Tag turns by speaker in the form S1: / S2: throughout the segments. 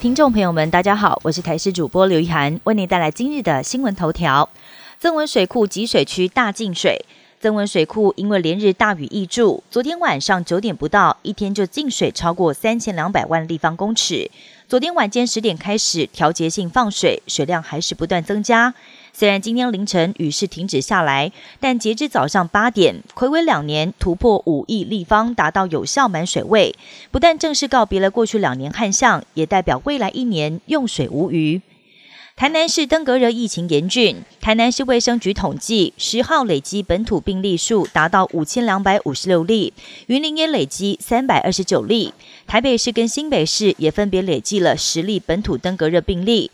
S1: 听众朋友们，大家好，我是台视主播刘一涵，为您带来今日的新闻头条。增文水库集水区大进水，增文水库因为连日大雨易注，昨天晚上九点不到，一天就进水超过三千两百万立方公尺。昨天晚间十点开始调节性放水，水量还是不断增加。虽然今天凌晨雨势停止下来，但截至早上八点，暌违两年突破五亿立方，达到有效满水位，不但正式告别了过去两年旱象，也代表未来一年用水无虞。台南市登革热疫情严峻，台南市卫生局统计，十号累积本土病例数达到五千两百五十六例，云林也累积三百二十九例，台北市跟新北市也分别累计了十例本土登革热病例。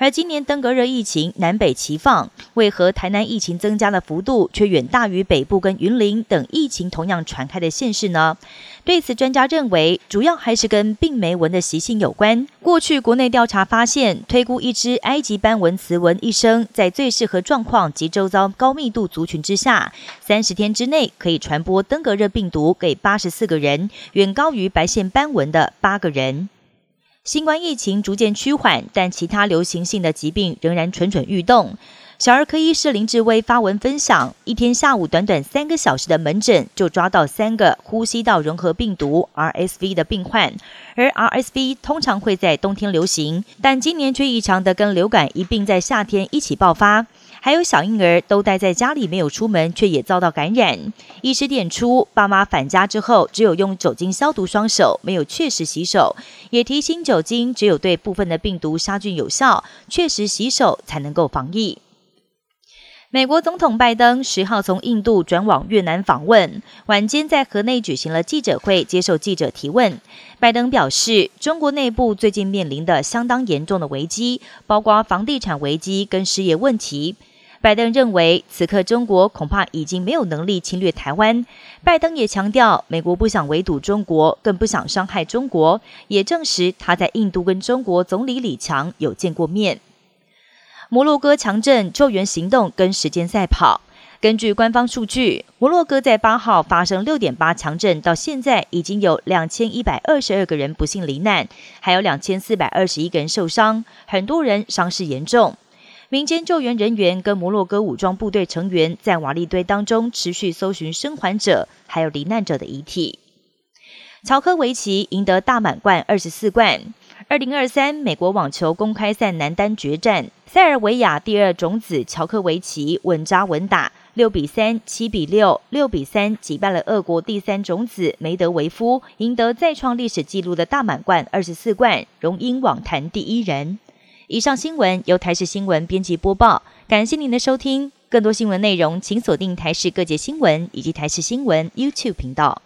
S1: 而今年登革热疫情南北齐放，为何台南疫情增加的幅度却远大于北部跟云林等疫情同样传开的县市呢？对此，专家认为，主要还是跟病媒蚊的习性有关。过去国内调查发现，推估一只埃及斑纹雌蚊一生在最适合状况及周遭高密度族群之下，三十天之内可以传播登革热病毒给八十四个人，远高于白线斑纹的八个人。新冠疫情逐渐趋缓，但其他流行性的疾病仍然蠢蠢欲动。小儿科医师林志威发文分享，一天下午短短三个小时的门诊，就抓到三个呼吸道融合病毒 （RSV） 的病患。而 RSV 通常会在冬天流行，但今年却异常的跟流感一并在夏天一起爆发。还有小婴儿都待在家里没有出门，却也遭到感染。医师点出，爸妈返家之后只有用酒精消毒双手，没有确实洗手。也提醒酒精只有对部分的病毒杀菌有效，确实洗手才能够防疫。美国总统拜登十号从印度转往越南访问，晚间在河内举行了记者会，接受记者提问。拜登表示，中国内部最近面临的相当严重的危机，包括房地产危机跟失业问题。拜登认为，此刻中国恐怕已经没有能力侵略台湾。拜登也强调，美国不想围堵中国，更不想伤害中国，也证实他在印度跟中国总理李强有见过面。摩洛哥强震救援行动跟时间赛跑。根据官方数据，摩洛哥在八号发生六点八强震，到现在已经有两千一百二十二个人不幸罹难，还有两千四百二十一个人受伤，很多人伤势严重。民间救援人员跟摩洛哥武装部队成员在瓦砾堆当中持续搜寻生还者还有罹难者的遗体。乔科维奇赢得大满贯二十四冠。二零二三美国网球公开赛男单决战，塞尔维亚第二种子乔科维奇稳扎稳打，六比三、七比六、六比三击败了俄国第三种子梅德维夫，赢得再创历史纪录的大满贯二十四冠，荣膺网坛第一人。以上新闻由台视新闻编辑播报，感谢您的收听。更多新闻内容，请锁定台视各界新闻以及台视新闻 YouTube 频道。